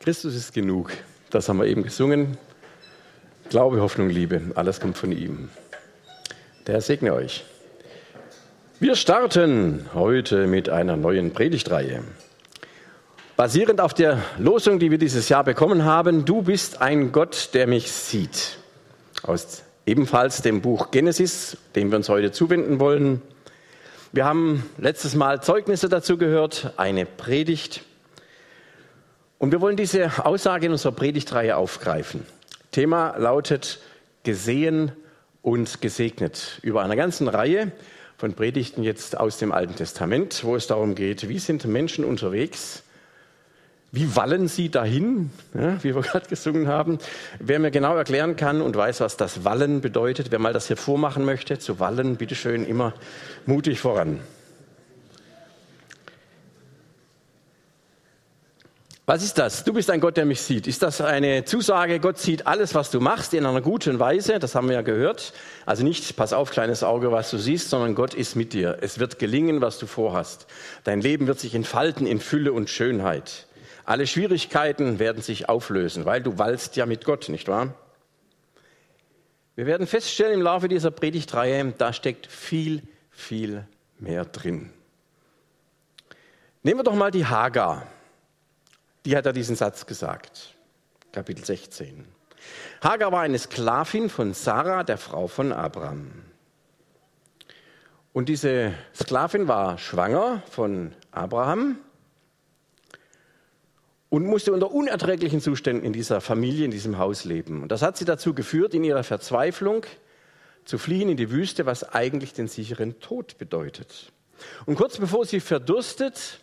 Christus ist genug. Das haben wir eben gesungen. Glaube, Hoffnung, Liebe, alles kommt von ihm. Der Herr segne euch. Wir starten heute mit einer neuen Predigtreihe. Basierend auf der Losung, die wir dieses Jahr bekommen haben, du bist ein Gott, der mich sieht. Aus ebenfalls dem Buch Genesis, dem wir uns heute zuwenden wollen. Wir haben letztes Mal Zeugnisse dazu gehört, eine Predigt. Und wir wollen diese Aussage in unserer Predigtreihe aufgreifen. Thema lautet gesehen und gesegnet. Über einer ganzen Reihe von Predigten jetzt aus dem Alten Testament, wo es darum geht, wie sind Menschen unterwegs, wie wallen sie dahin, ja, wie wir gerade gesungen haben? Wer mir genau erklären kann und weiß, was das Wallen bedeutet, wer mal das hier vormachen möchte, zu wallen, bitteschön immer mutig voran. Was ist das? Du bist ein Gott, der mich sieht. Ist das eine Zusage, Gott sieht alles, was du machst, in einer guten Weise? Das haben wir ja gehört. Also nicht, pass auf, kleines Auge, was du siehst, sondern Gott ist mit dir. Es wird gelingen, was du vorhast. Dein Leben wird sich entfalten in Fülle und Schönheit. Alle Schwierigkeiten werden sich auflösen, weil du wallst ja mit Gott, nicht wahr? Wir werden feststellen im Laufe dieser Predigtreihe, da steckt viel, viel mehr drin. Nehmen wir doch mal die Hagar. Die hat ja diesen Satz gesagt. Kapitel 16. Hagar war eine Sklavin von Sarah, der Frau von Abraham. Und diese Sklavin war schwanger von Abraham und musste unter unerträglichen Zuständen in dieser Familie, in diesem Haus leben. Und das hat sie dazu geführt, in ihrer Verzweiflung zu fliehen in die Wüste, was eigentlich den sicheren Tod bedeutet. Und kurz bevor sie verdurstet,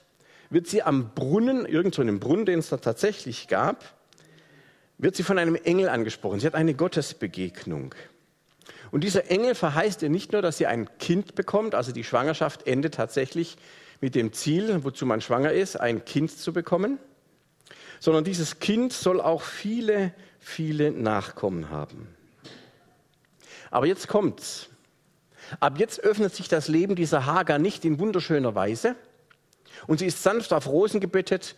wird sie am Brunnen, irgendwo in einem Brunnen, den es da tatsächlich gab, wird sie von einem Engel angesprochen. Sie hat eine Gottesbegegnung. Und dieser Engel verheißt ihr nicht nur, dass sie ein Kind bekommt, also die Schwangerschaft endet tatsächlich mit dem Ziel, wozu man schwanger ist, ein Kind zu bekommen, sondern dieses Kind soll auch viele, viele Nachkommen haben. Aber jetzt kommt's. Ab jetzt öffnet sich das Leben dieser Hagar nicht in wunderschöner Weise und sie ist sanft auf Rosen gebettet,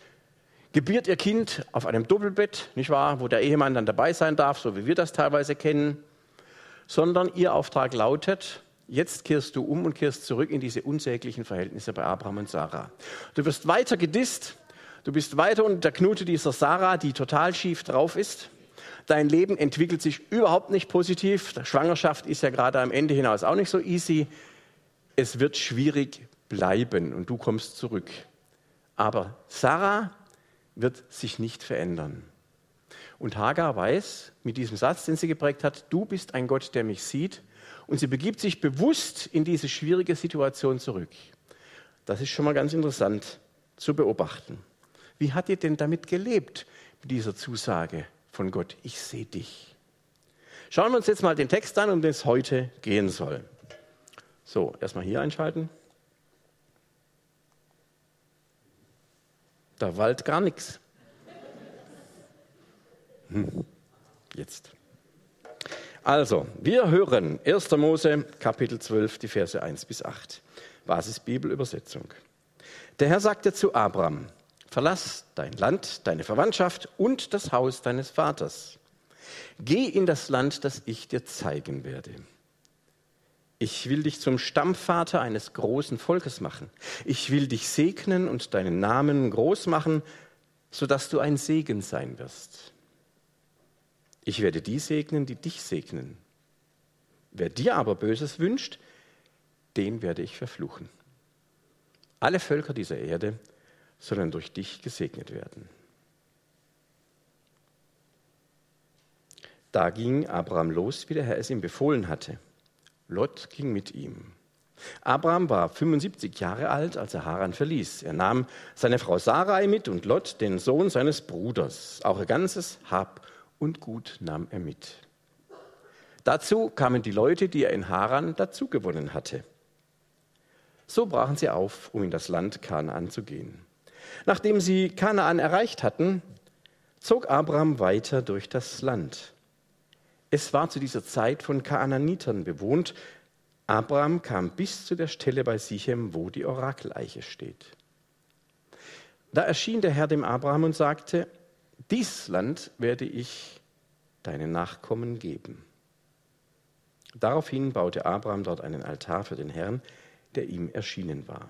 gebiert ihr Kind auf einem Doppelbett, nicht wahr, wo der Ehemann dann dabei sein darf, so wie wir das teilweise kennen, sondern ihr Auftrag lautet, jetzt kehrst du um und kehrst zurück in diese unsäglichen Verhältnisse bei Abraham und Sarah. Du wirst weiter gedisst, Du bist weiter unter der Knute dieser Sarah, die total schief drauf ist. Dein Leben entwickelt sich überhaupt nicht positiv. Die Schwangerschaft ist ja gerade am Ende hinaus auch nicht so easy. Es wird schwierig bleiben und du kommst zurück. Aber Sarah wird sich nicht verändern. Und Hagar weiß mit diesem Satz, den sie geprägt hat, du bist ein Gott, der mich sieht. Und sie begibt sich bewusst in diese schwierige Situation zurück. Das ist schon mal ganz interessant zu beobachten. Wie hat ihr denn damit gelebt, mit dieser Zusage von Gott? Ich sehe dich. Schauen wir uns jetzt mal den Text an, um den es heute gehen soll. So, erstmal hier einschalten. Da wallt gar nichts. Hm. Jetzt. Also, wir hören 1. Mose Kapitel 12, die Verse 1 bis 8. Basisbibelübersetzung. Der Herr sagte zu Abraham, Verlass dein Land, deine Verwandtschaft und das Haus deines Vaters. Geh in das Land, das ich dir zeigen werde. Ich will dich zum Stammvater eines großen Volkes machen. Ich will dich segnen und deinen Namen groß machen, sodass du ein Segen sein wirst. Ich werde die segnen, die dich segnen. Wer dir aber Böses wünscht, den werde ich verfluchen. Alle Völker dieser Erde sondern durch dich gesegnet werden. Da ging Abraham los, wie der Herr es ihm befohlen hatte. Lot ging mit ihm. Abraham war 75 Jahre alt, als er Haran verließ. Er nahm seine Frau Sarai mit und Lot, den Sohn seines Bruders. Auch ihr ganzes Hab und Gut nahm er mit. Dazu kamen die Leute, die er in Haran dazugewonnen hatte. So brachen sie auf, um in das Land Kanaan zu gehen. Nachdem sie Kanaan erreicht hatten, zog Abraham weiter durch das Land. Es war zu dieser Zeit von Kanaanitern bewohnt. Abraham kam bis zu der Stelle bei Sichem, wo die Orakeleiche steht. Da erschien der Herr dem Abraham und sagte, Dies Land werde ich deinen Nachkommen geben. Daraufhin baute Abraham dort einen Altar für den Herrn, der ihm erschienen war.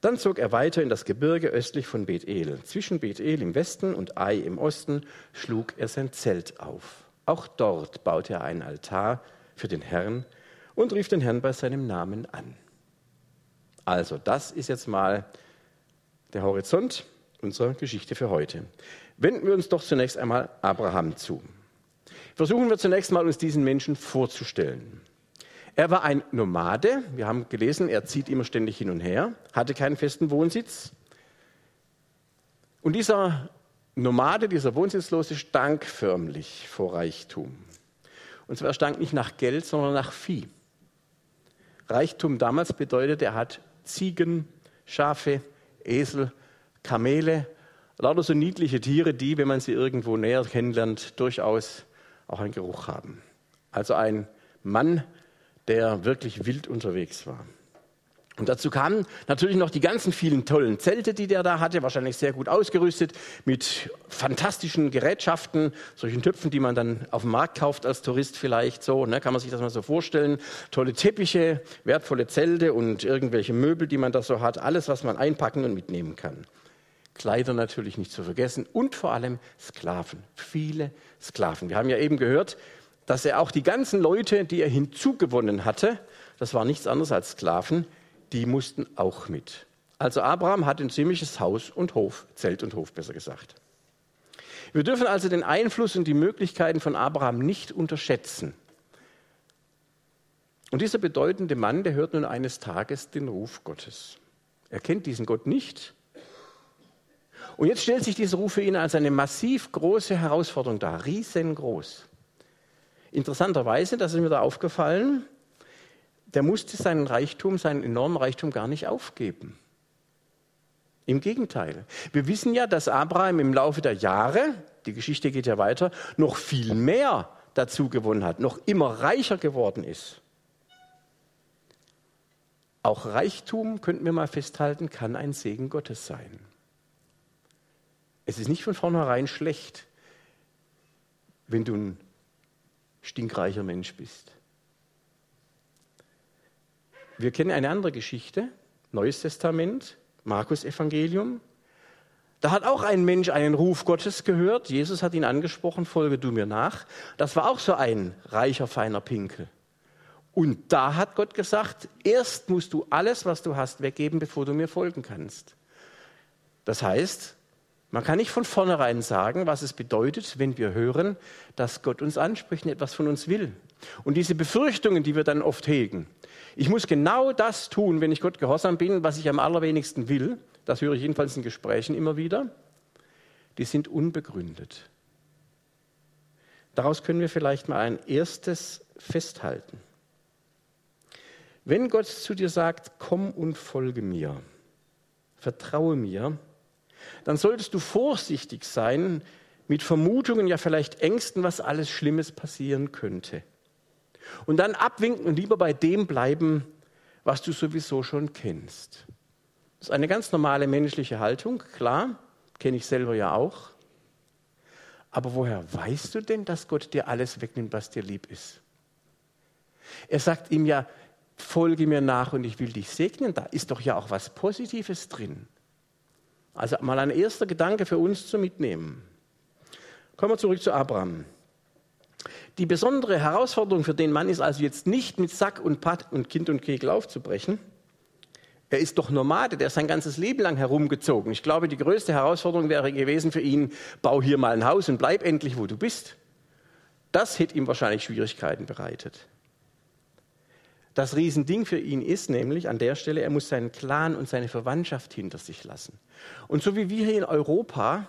Dann zog er weiter in das Gebirge östlich von Bethel. Zwischen Bethel im Westen und Ai im Osten schlug er sein Zelt auf. Auch dort baute er einen Altar für den Herrn und rief den Herrn bei seinem Namen an. Also, das ist jetzt mal der Horizont unserer Geschichte für heute. Wenden wir uns doch zunächst einmal Abraham zu. Versuchen wir zunächst mal uns diesen Menschen vorzustellen. Er war ein Nomade. Wir haben gelesen, er zieht immer ständig hin und her, hatte keinen festen Wohnsitz. Und dieser Nomade, dieser Wohnsitzlose, stank förmlich vor Reichtum. Und zwar stank nicht nach Geld, sondern nach Vieh. Reichtum damals bedeutet, er hat Ziegen, Schafe, Esel, Kamele, lauter so niedliche Tiere, die, wenn man sie irgendwo näher kennenlernt, durchaus auch einen Geruch haben. Also ein Mann, der wirklich wild unterwegs war. Und dazu kamen natürlich noch die ganzen vielen tollen Zelte, die der da hatte, wahrscheinlich sehr gut ausgerüstet mit fantastischen Gerätschaften, solchen Töpfen, die man dann auf dem Markt kauft als Tourist vielleicht so, ne, kann man sich das mal so vorstellen. Tolle Teppiche, wertvolle Zelte und irgendwelche Möbel, die man da so hat, alles, was man einpacken und mitnehmen kann. Kleider natürlich nicht zu vergessen und vor allem Sklaven, viele Sklaven. Wir haben ja eben gehört, dass er auch die ganzen Leute, die er hinzugewonnen hatte, das war nichts anderes als Sklaven, die mussten auch mit. Also Abraham hat ein ziemliches Haus und Hof, Zelt und Hof besser gesagt. Wir dürfen also den Einfluss und die Möglichkeiten von Abraham nicht unterschätzen. Und dieser bedeutende Mann, der hört nun eines Tages den Ruf Gottes. Er kennt diesen Gott nicht. Und jetzt stellt sich dieser Ruf für ihn als eine massiv große Herausforderung dar, riesengroß. Interessanterweise, das ist mir da aufgefallen, der musste seinen Reichtum, seinen enormen Reichtum gar nicht aufgeben. Im Gegenteil. Wir wissen ja, dass Abraham im Laufe der Jahre, die Geschichte geht ja weiter, noch viel mehr dazu gewonnen hat, noch immer reicher geworden ist. Auch Reichtum, könnten wir mal festhalten, kann ein Segen Gottes sein. Es ist nicht von vornherein schlecht, wenn du ein stinkreicher Mensch bist. Wir kennen eine andere Geschichte, Neues Testament, Markus Evangelium. Da hat auch ein Mensch einen Ruf Gottes gehört. Jesus hat ihn angesprochen, folge du mir nach. Das war auch so ein reicher, feiner Pinkel. Und da hat Gott gesagt, erst musst du alles, was du hast, weggeben, bevor du mir folgen kannst. Das heißt, man kann nicht von vornherein sagen, was es bedeutet, wenn wir hören, dass Gott uns anspricht und etwas von uns will. Und diese Befürchtungen, die wir dann oft hegen, ich muss genau das tun, wenn ich Gott gehorsam bin, was ich am allerwenigsten will, das höre ich jedenfalls in Gesprächen immer wieder, die sind unbegründet. Daraus können wir vielleicht mal ein erstes festhalten. Wenn Gott zu dir sagt, komm und folge mir, vertraue mir, dann solltest du vorsichtig sein mit Vermutungen, ja vielleicht Ängsten, was alles Schlimmes passieren könnte. Und dann abwinken und lieber bei dem bleiben, was du sowieso schon kennst. Das ist eine ganz normale menschliche Haltung, klar, kenne ich selber ja auch. Aber woher weißt du denn, dass Gott dir alles wegnimmt, was dir lieb ist? Er sagt ihm ja, folge mir nach und ich will dich segnen. Da ist doch ja auch was Positives drin. Also mal ein erster Gedanke für uns zu mitnehmen. Kommen wir zurück zu Abraham. Die besondere Herausforderung für den Mann ist also jetzt nicht mit Sack und Patt und Kind und Kegel aufzubrechen. Er ist doch Nomade, der ist sein ganzes Leben lang herumgezogen. Ich glaube, die größte Herausforderung wäre gewesen für ihn, bau hier mal ein Haus und bleib endlich, wo du bist. Das hätte ihm wahrscheinlich Schwierigkeiten bereitet. Das Riesending für ihn ist nämlich an der Stelle, er muss seinen Clan und seine Verwandtschaft hinter sich lassen. Und so wie wir hier in Europa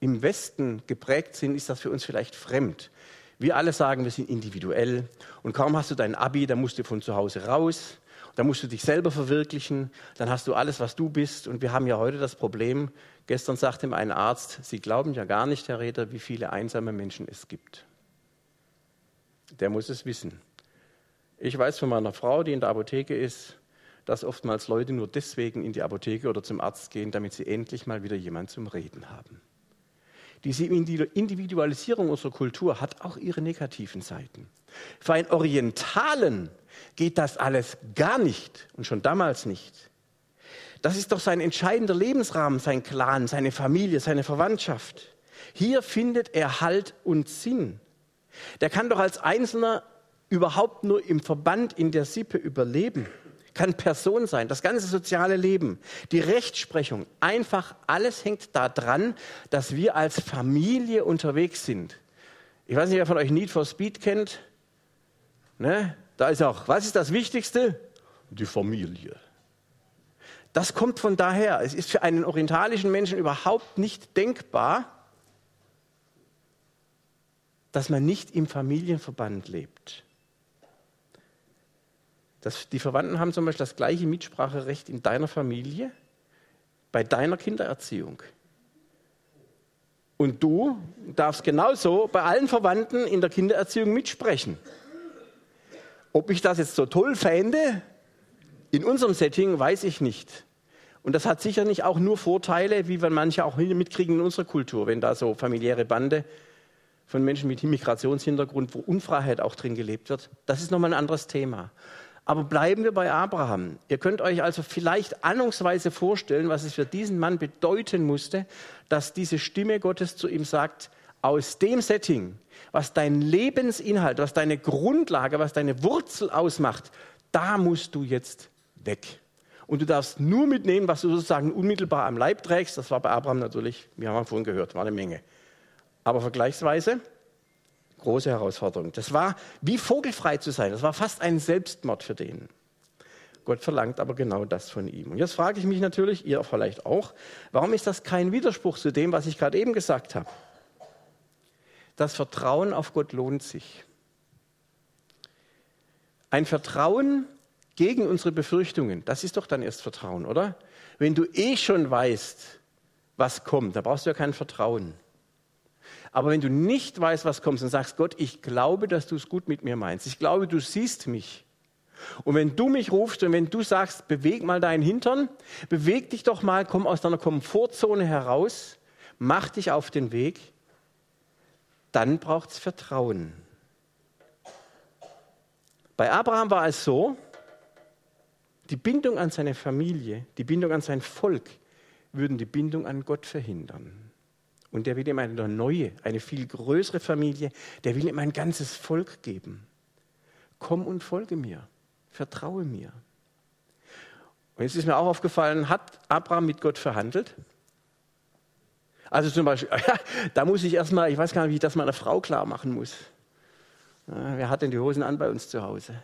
im Westen geprägt sind, ist das für uns vielleicht fremd. Wir alle sagen, wir sind individuell und kaum hast du dein Abi, dann musst du von zu Hause raus, dann musst du dich selber verwirklichen, dann hast du alles, was du bist. Und wir haben ja heute das Problem, gestern sagte mir ein Arzt, Sie glauben ja gar nicht, Herr Reder, wie viele einsame Menschen es gibt. Der muss es wissen. Ich weiß von meiner Frau, die in der Apotheke ist, dass oftmals Leute nur deswegen in die Apotheke oder zum Arzt gehen, damit sie endlich mal wieder jemand zum Reden haben. Diese Individualisierung unserer Kultur hat auch ihre negativen Seiten. Für einen Orientalen geht das alles gar nicht und schon damals nicht. Das ist doch sein entscheidender Lebensrahmen, sein Clan, seine Familie, seine Verwandtschaft. Hier findet er Halt und Sinn. Der kann doch als Einzelner überhaupt nur im Verband in der Sippe überleben. Kann Person sein, das ganze soziale Leben, die Rechtsprechung, einfach alles hängt daran, dass wir als Familie unterwegs sind. Ich weiß nicht, wer von euch Need for Speed kennt. Ne? Da ist auch, was ist das Wichtigste? Die Familie. Das kommt von daher. Es ist für einen orientalischen Menschen überhaupt nicht denkbar, dass man nicht im Familienverband lebt. Das, die Verwandten haben zum Beispiel das gleiche Mitspracherecht in deiner Familie, bei deiner Kindererziehung. Und du darfst genauso bei allen Verwandten in der Kindererziehung mitsprechen. Ob ich das jetzt so toll fände, in unserem Setting, weiß ich nicht. Und das hat sicher nicht auch nur Vorteile, wie wir manche auch mitkriegen in unserer Kultur, wenn da so familiäre Bande von Menschen mit Migrationshintergrund, wo Unfreiheit auch drin gelebt wird. Das ist nochmal ein anderes Thema. Aber bleiben wir bei Abraham. Ihr könnt euch also vielleicht ahnungsweise vorstellen, was es für diesen Mann bedeuten musste, dass diese Stimme Gottes zu ihm sagt, aus dem Setting, was dein Lebensinhalt, was deine Grundlage, was deine Wurzel ausmacht, da musst du jetzt weg. Und du darfst nur mitnehmen, was du sozusagen unmittelbar am Leib trägst. Das war bei Abraham natürlich, wir haben vorhin gehört, war eine Menge aber vergleichsweise große Herausforderung. Das war wie vogelfrei zu sein. Das war fast ein Selbstmord für den. Gott verlangt aber genau das von ihm. Und jetzt frage ich mich natürlich, ihr vielleicht auch, warum ist das kein Widerspruch zu dem, was ich gerade eben gesagt habe? Das Vertrauen auf Gott lohnt sich. Ein Vertrauen gegen unsere Befürchtungen, das ist doch dann erst Vertrauen, oder? Wenn du eh schon weißt, was kommt, da brauchst du ja kein Vertrauen. Aber wenn du nicht weißt, was kommt und sagst, Gott, ich glaube, dass du es gut mit mir meinst. Ich glaube, du siehst mich. Und wenn du mich rufst und wenn du sagst, beweg mal deinen Hintern, beweg dich doch mal, komm aus deiner Komfortzone heraus, mach dich auf den Weg, dann braucht es Vertrauen. Bei Abraham war es so, die Bindung an seine Familie, die Bindung an sein Volk würden die Bindung an Gott verhindern. Und der will ihm eine neue, eine viel größere Familie, der will ihm ein ganzes Volk geben. Komm und folge mir, vertraue mir. Und jetzt ist mir auch aufgefallen, hat Abraham mit Gott verhandelt? Also zum Beispiel, da muss ich erstmal, ich weiß gar nicht, wie ich das meiner Frau klar machen muss. Wer hat denn die Hosen an bei uns zu Hause?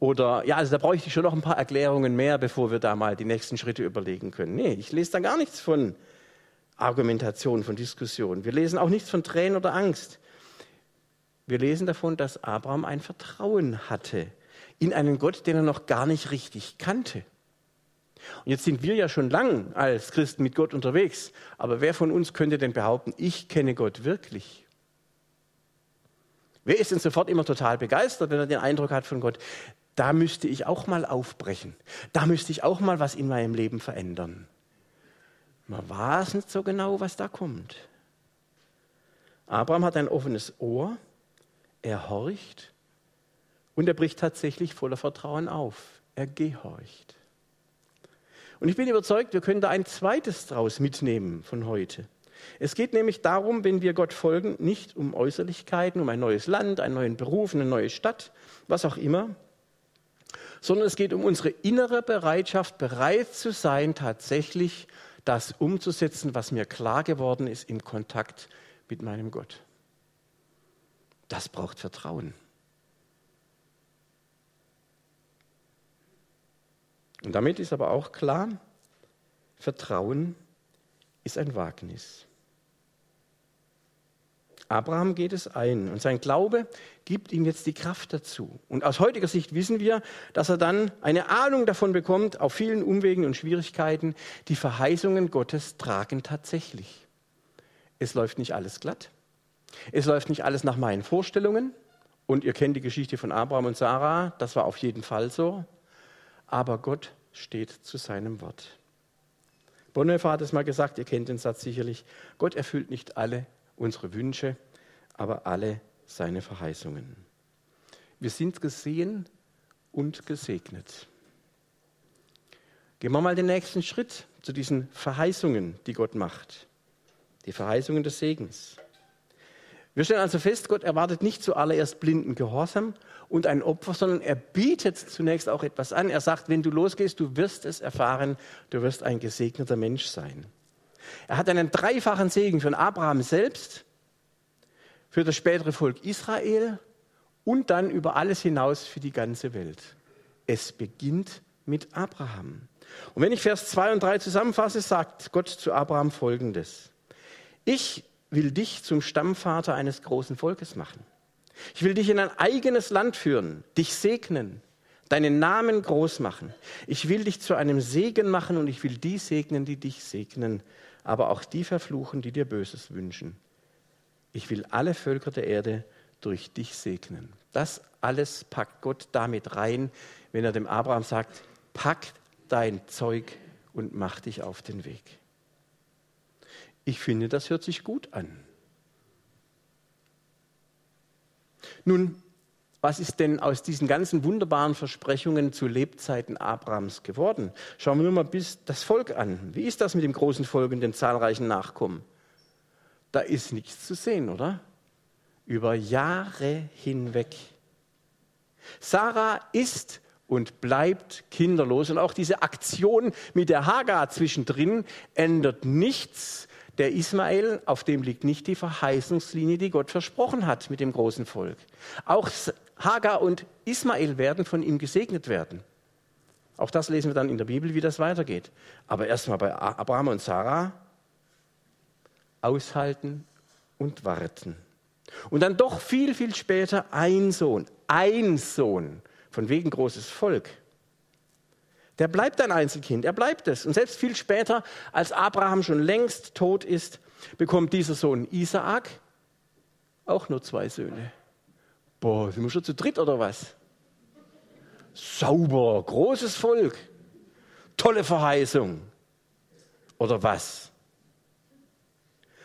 Oder, ja, also da brauche ich schon noch ein paar Erklärungen mehr, bevor wir da mal die nächsten Schritte überlegen können. Nee, ich lese da gar nichts von Argumentation, von Diskussion. Wir lesen auch nichts von Tränen oder Angst. Wir lesen davon, dass Abraham ein Vertrauen hatte in einen Gott, den er noch gar nicht richtig kannte. Und jetzt sind wir ja schon lang als Christen mit Gott unterwegs. Aber wer von uns könnte denn behaupten, ich kenne Gott wirklich? Wer ist denn sofort immer total begeistert, wenn er den Eindruck hat von Gott, da müsste ich auch mal aufbrechen, da müsste ich auch mal was in meinem Leben verändern? Man weiß nicht so genau, was da kommt. Abraham hat ein offenes Ohr, er horcht und er bricht tatsächlich voller Vertrauen auf. Er gehorcht. Und ich bin überzeugt, wir können da ein zweites draus mitnehmen von heute. Es geht nämlich darum, wenn wir Gott folgen, nicht um Äußerlichkeiten, um ein neues Land, einen neuen Beruf, eine neue Stadt, was auch immer, sondern es geht um unsere innere Bereitschaft, bereit zu sein, tatsächlich das umzusetzen, was mir klar geworden ist im Kontakt mit meinem Gott. Das braucht Vertrauen. Und damit ist aber auch klar, Vertrauen ist ein Wagnis. Abraham geht es ein und sein Glaube gibt ihm jetzt die Kraft dazu. Und aus heutiger Sicht wissen wir, dass er dann eine Ahnung davon bekommt, auf vielen Umwegen und Schwierigkeiten, die Verheißungen Gottes tragen tatsächlich. Es läuft nicht alles glatt. Es läuft nicht alles nach meinen Vorstellungen. Und ihr kennt die Geschichte von Abraham und Sarah, das war auf jeden Fall so. Aber Gott steht zu seinem Wort. Bonhoeffer hat es mal gesagt, ihr kennt den Satz sicherlich, Gott erfüllt nicht alle unsere Wünsche, aber alle seine Verheißungen. Wir sind gesehen und gesegnet. Gehen wir mal den nächsten Schritt zu diesen Verheißungen, die Gott macht. Die Verheißungen des Segens. Wir stellen also fest, Gott erwartet nicht zuallererst blinden Gehorsam und ein Opfer, sondern er bietet zunächst auch etwas an. Er sagt, wenn du losgehst, du wirst es erfahren, du wirst ein gesegneter Mensch sein. Er hat einen dreifachen Segen für Abraham selbst, für das spätere Volk Israel und dann über alles hinaus für die ganze Welt. Es beginnt mit Abraham. Und wenn ich Vers 2 und 3 zusammenfasse, sagt Gott zu Abraham folgendes. Ich will dich zum Stammvater eines großen Volkes machen. Ich will dich in ein eigenes Land führen, dich segnen, deinen Namen groß machen. Ich will dich zu einem Segen machen und ich will die segnen, die dich segnen, aber auch die verfluchen, die dir Böses wünschen. Ich will alle Völker der Erde durch dich segnen. Das alles packt Gott damit rein, wenn er dem Abraham sagt, pack dein Zeug und mach dich auf den Weg. Ich finde, das hört sich gut an. Nun, was ist denn aus diesen ganzen wunderbaren Versprechungen zu Lebzeiten Abrahams geworden? Schauen wir nur mal bis das Volk an. Wie ist das mit dem großen Volk und den zahlreichen Nachkommen? Da ist nichts zu sehen, oder? Über Jahre hinweg. Sarah ist und bleibt kinderlos. Und auch diese Aktion mit der Hagar zwischendrin ändert nichts der Ismael, auf dem liegt nicht die Verheißungslinie, die Gott versprochen hat mit dem großen Volk. Auch Hagar und Ismael werden von ihm gesegnet werden. Auch das lesen wir dann in der Bibel, wie das weitergeht. Aber erstmal bei Abraham und Sarah aushalten und warten. Und dann doch viel, viel später ein Sohn, ein Sohn, von wegen großes Volk. Der bleibt ein Einzelkind, er bleibt es. Und selbst viel später, als Abraham schon längst tot ist, bekommt dieser Sohn Isaak auch nur zwei Söhne. Boah, sind wir schon zu dritt oder was? Sauber, großes Volk, tolle Verheißung. Oder was?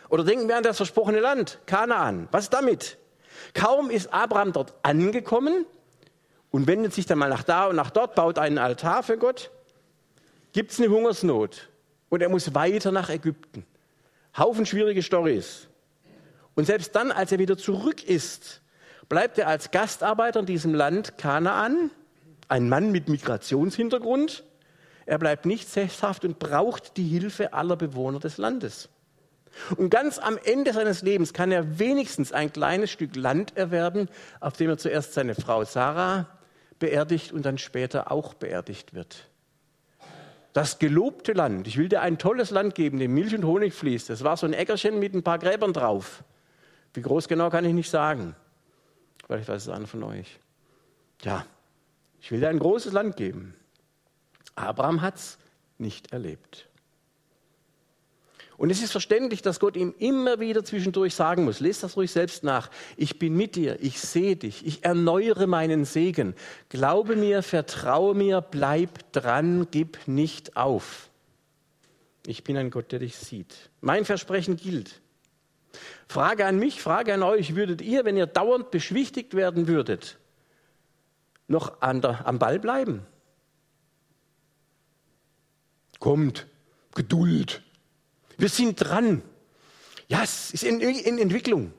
Oder denken wir an das versprochene Land, Kanaan. Was damit? Kaum ist Abraham dort angekommen, und wendet sich dann mal nach da und nach dort, baut einen Altar für Gott, gibt es eine Hungersnot und er muss weiter nach Ägypten. Haufen schwierige Stories. Und selbst dann, als er wieder zurück ist, bleibt er als Gastarbeiter in diesem Land Kanaan, ein Mann mit Migrationshintergrund. Er bleibt nicht sesshaft und braucht die Hilfe aller Bewohner des Landes. Und ganz am Ende seines Lebens kann er wenigstens ein kleines Stück Land erwerben, auf dem er zuerst seine Frau Sarah beerdigt und dann später auch beerdigt wird. Das gelobte Land, ich will dir ein tolles Land geben, dem Milch und Honig fließt. Das war so ein Äckerchen mit ein paar Gräbern drauf. Wie groß genau kann ich nicht sagen. Vielleicht weiß es einer von euch. Ja, ich will dir ein großes Land geben. Abraham hat es nicht erlebt. Und es ist verständlich, dass Gott ihm immer wieder zwischendurch sagen muss, lest das ruhig selbst nach, ich bin mit dir, ich sehe dich, ich erneuere meinen Segen. Glaube mir, vertraue mir, bleib dran, gib nicht auf. Ich bin ein Gott, der dich sieht. Mein Versprechen gilt. Frage an mich, Frage an euch, würdet ihr, wenn ihr dauernd beschwichtigt werden würdet, noch der, am Ball bleiben? Kommt, Geduld, wir sind dran. Ja, es ist in, in Entwicklung.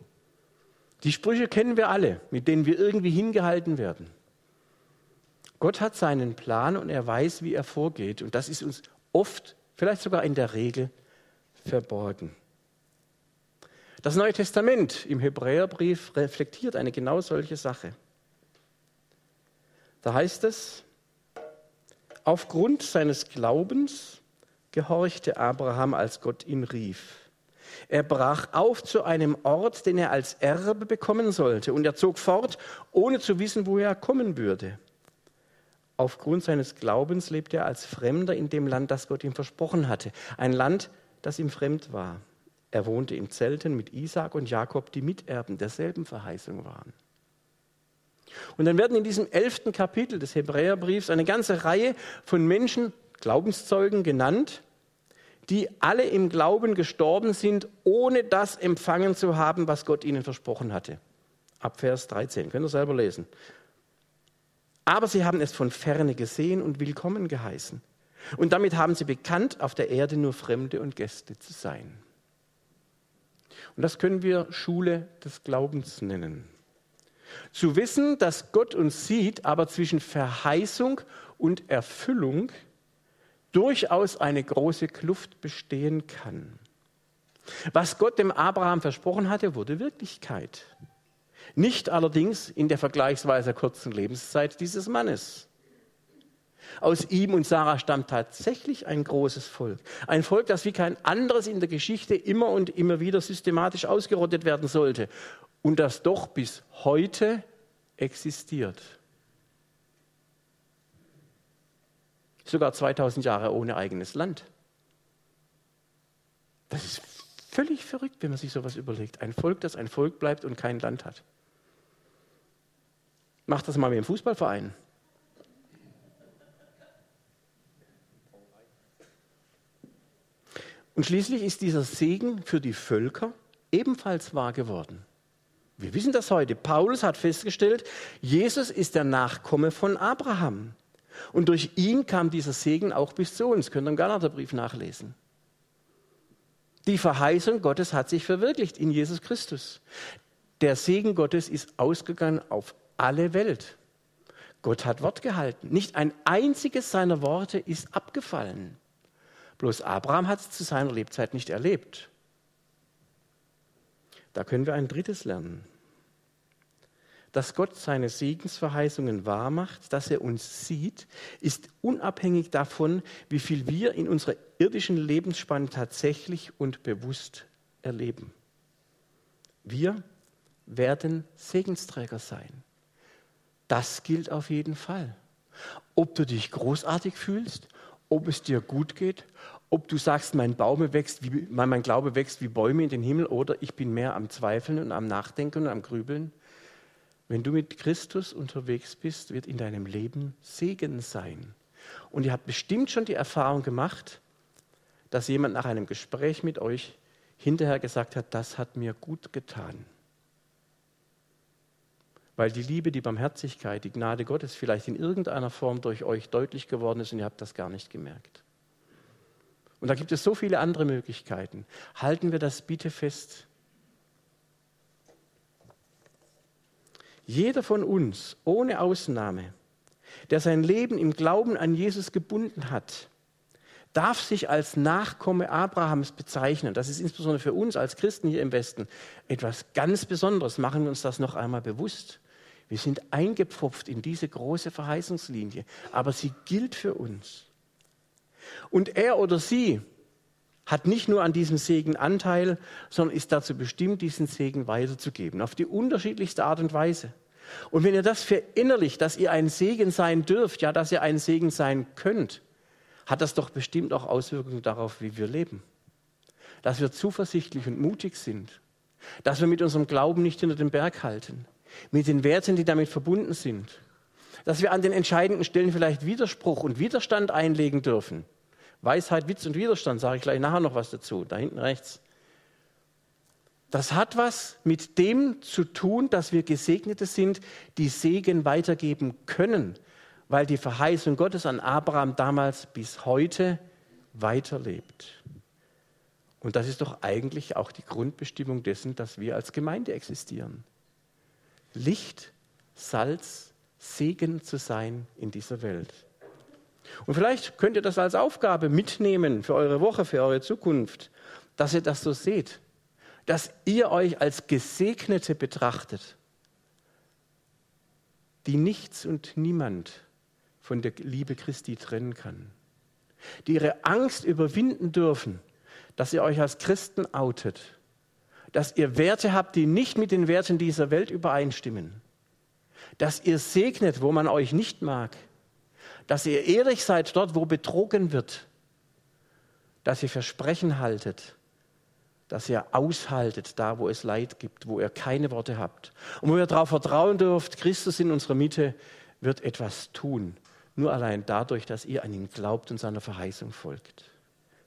Die Sprüche kennen wir alle, mit denen wir irgendwie hingehalten werden. Gott hat seinen Plan und er weiß, wie er vorgeht. Und das ist uns oft, vielleicht sogar in der Regel, verborgen. Das Neue Testament im Hebräerbrief reflektiert eine genau solche Sache. Da heißt es, aufgrund seines Glaubens gehorchte Abraham, als Gott ihn rief. Er brach auf zu einem Ort, den er als Erbe bekommen sollte, und er zog fort, ohne zu wissen, woher er kommen würde. Aufgrund seines Glaubens lebte er als Fremder in dem Land, das Gott ihm versprochen hatte, ein Land, das ihm fremd war. Er wohnte in Zelten mit Isaac und Jakob, die Miterben derselben Verheißung waren. Und dann werden in diesem elften Kapitel des Hebräerbriefs eine ganze Reihe von Menschen, Glaubenszeugen genannt, die alle im Glauben gestorben sind, ohne das empfangen zu haben, was Gott ihnen versprochen hatte. Ab Vers 13, könnt ihr selber lesen. Aber sie haben es von ferne gesehen und willkommen geheißen. Und damit haben sie bekannt, auf der Erde nur Fremde und Gäste zu sein. Und das können wir Schule des Glaubens nennen. Zu wissen, dass Gott uns sieht, aber zwischen Verheißung und Erfüllung durchaus eine große Kluft bestehen kann. Was Gott dem Abraham versprochen hatte, wurde Wirklichkeit. Nicht allerdings in der vergleichsweise kurzen Lebenszeit dieses Mannes. Aus ihm und Sarah stammt tatsächlich ein großes Volk. Ein Volk, das wie kein anderes in der Geschichte immer und immer wieder systematisch ausgerottet werden sollte und das doch bis heute existiert. Sogar 2000 Jahre ohne eigenes Land. Das ist völlig verrückt, wenn man sich sowas überlegt. Ein Volk, das ein Volk bleibt und kein Land hat. Macht das mal mit dem Fußballverein. Und schließlich ist dieser Segen für die Völker ebenfalls wahr geworden. Wir wissen das heute. Paulus hat festgestellt, Jesus ist der Nachkomme von Abraham. Und durch ihn kam dieser Segen auch bis zu uns. Könnt ihr im Galaterbrief nachlesen. Die Verheißung Gottes hat sich verwirklicht in Jesus Christus. Der Segen Gottes ist ausgegangen auf alle Welt. Gott hat Wort gehalten. Nicht ein einziges seiner Worte ist abgefallen. Bloß Abraham hat es zu seiner Lebzeit nicht erlebt. Da können wir ein drittes lernen. Dass Gott seine Segensverheißungen wahrmacht, dass er uns sieht, ist unabhängig davon, wie viel wir in unserer irdischen Lebensspanne tatsächlich und bewusst erleben. Wir werden Segensträger sein. Das gilt auf jeden Fall. Ob du dich großartig fühlst, ob es dir gut geht, ob du sagst, mein, Baume wächst wie, mein Glaube wächst wie Bäume in den Himmel oder ich bin mehr am Zweifeln und am Nachdenken und am Grübeln. Wenn du mit Christus unterwegs bist, wird in deinem Leben Segen sein. Und ihr habt bestimmt schon die Erfahrung gemacht, dass jemand nach einem Gespräch mit euch hinterher gesagt hat, das hat mir gut getan. Weil die Liebe, die Barmherzigkeit, die Gnade Gottes vielleicht in irgendeiner Form durch euch deutlich geworden ist und ihr habt das gar nicht gemerkt. Und da gibt es so viele andere Möglichkeiten. Halten wir das bitte fest. Jeder von uns, ohne Ausnahme, der sein Leben im Glauben an Jesus gebunden hat, darf sich als Nachkomme Abrahams bezeichnen. Das ist insbesondere für uns als Christen hier im Westen etwas ganz Besonderes. Machen wir uns das noch einmal bewusst. Wir sind eingepfropft in diese große Verheißungslinie, aber sie gilt für uns. Und er oder sie hat nicht nur an diesem Segen Anteil, sondern ist dazu bestimmt, diesen Segen weiterzugeben, auf die unterschiedlichste Art und Weise. Und wenn ihr das verinnerlicht, dass ihr ein Segen sein dürft, ja, dass ihr ein Segen sein könnt, hat das doch bestimmt auch Auswirkungen darauf, wie wir leben. Dass wir zuversichtlich und mutig sind, dass wir mit unserem Glauben nicht hinter den Berg halten, mit den Werten, die damit verbunden sind, dass wir an den entscheidenden Stellen vielleicht Widerspruch und Widerstand einlegen dürfen. Weisheit, Witz und Widerstand, sage ich gleich nachher noch was dazu, da hinten rechts. Das hat was mit dem zu tun, dass wir Gesegnete sind, die Segen weitergeben können, weil die Verheißung Gottes an Abraham damals bis heute weiterlebt. Und das ist doch eigentlich auch die Grundbestimmung dessen, dass wir als Gemeinde existieren. Licht, Salz, Segen zu sein in dieser Welt. Und vielleicht könnt ihr das als Aufgabe mitnehmen für eure Woche, für eure Zukunft, dass ihr das so seht, dass ihr euch als Gesegnete betrachtet, die nichts und niemand von der Liebe Christi trennen kann, die ihre Angst überwinden dürfen, dass ihr euch als Christen outet, dass ihr Werte habt, die nicht mit den Werten dieser Welt übereinstimmen, dass ihr segnet, wo man euch nicht mag, dass ihr ehrlich seid dort, wo betrogen wird, dass ihr Versprechen haltet, dass ihr aushaltet da, wo es Leid gibt, wo ihr keine Worte habt. Und wo ihr darauf vertrauen dürft, Christus in unserer Mitte wird etwas tun, nur allein dadurch, dass ihr an ihn glaubt und seiner Verheißung folgt.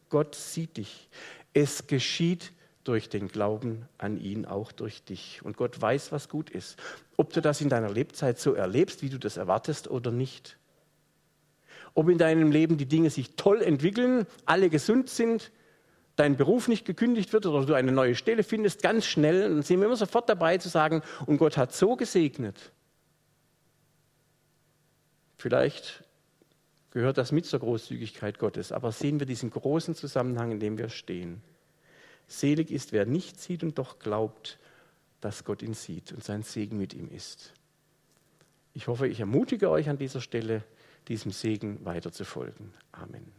Gott sieht dich. Es geschieht durch den Glauben an ihn, auch durch dich. Und Gott weiß, was gut ist. Ob du das in deiner Lebzeit so erlebst, wie du das erwartest oder nicht. Ob in deinem Leben die Dinge sich toll entwickeln, alle gesund sind, dein Beruf nicht gekündigt wird oder du eine neue Stelle findest, ganz schnell, dann sind wir immer sofort dabei zu sagen, und Gott hat so gesegnet. Vielleicht gehört das mit zur Großzügigkeit Gottes, aber sehen wir diesen großen Zusammenhang, in dem wir stehen. Selig ist, wer nicht sieht und doch glaubt, dass Gott ihn sieht und sein Segen mit ihm ist. Ich hoffe, ich ermutige euch an dieser Stelle, diesem Segen weiter zu folgen. Amen.